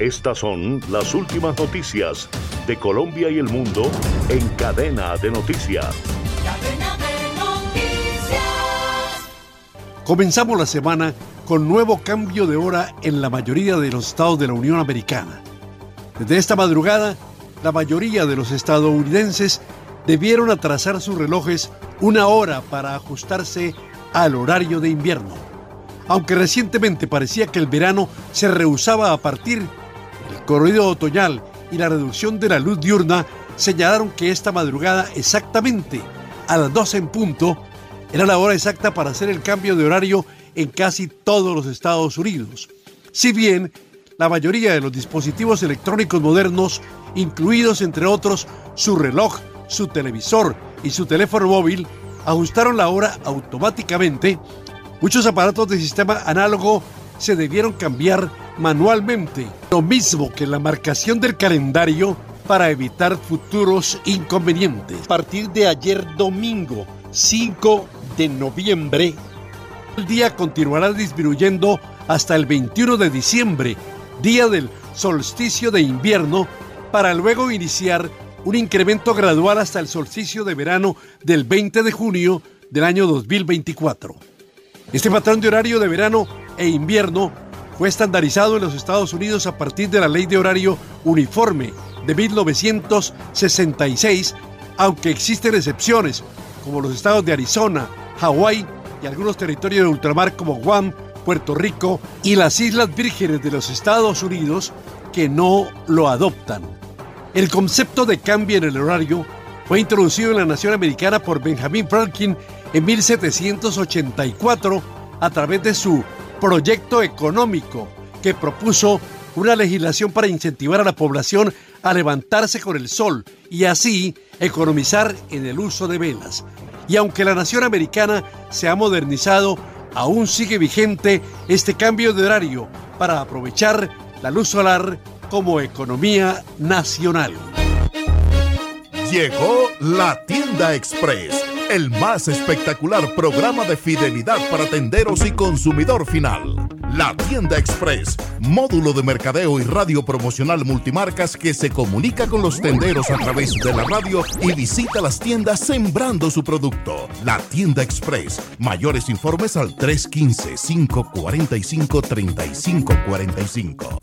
Estas son las últimas noticias de Colombia y el mundo en cadena de noticias. Cadena de noticias. Comenzamos la semana con nuevo cambio de hora en la mayoría de los estados de la Unión Americana. Desde esta madrugada, la mayoría de los estadounidenses debieron atrasar sus relojes una hora para ajustarse al horario de invierno. Aunque recientemente parecía que el verano se rehusaba a partir, el corrido otoñal y la reducción de la luz diurna señalaron que esta madrugada exactamente a las 12 en punto era la hora exacta para hacer el cambio de horario en casi todos los Estados Unidos. Si bien la mayoría de los dispositivos electrónicos modernos, incluidos entre otros su reloj, su televisor y su teléfono móvil, ajustaron la hora automáticamente, muchos aparatos de sistema análogo se debieron cambiar manualmente, lo mismo que la marcación del calendario para evitar futuros inconvenientes. A partir de ayer domingo 5 de noviembre, el día continuará disminuyendo hasta el 21 de diciembre, día del solsticio de invierno, para luego iniciar un incremento gradual hasta el solsticio de verano del 20 de junio del año 2024. Este patrón de horario de verano e invierno fue estandarizado en los Estados Unidos a partir de la Ley de Horario Uniforme de 1966, aunque existen excepciones, como los estados de Arizona, Hawái y algunos territorios de ultramar como Guam, Puerto Rico y las Islas Vírgenes de los Estados Unidos que no lo adoptan. El concepto de cambio en el horario fue introducido en la nación americana por Benjamin Franklin en 1784 a través de su proyecto económico que propuso una legislación para incentivar a la población a levantarse con el sol y así economizar en el uso de velas. Y aunque la nación americana se ha modernizado, aún sigue vigente este cambio de horario para aprovechar la luz solar como economía nacional. Llegó la tienda express, el más espectacular programa de fidelidad para tenderos y consumidor final. La tienda express, módulo de mercadeo y radio promocional multimarcas que se comunica con los tenderos a través de la radio y visita las tiendas sembrando su producto. La tienda express, mayores informes al 315 545 3545.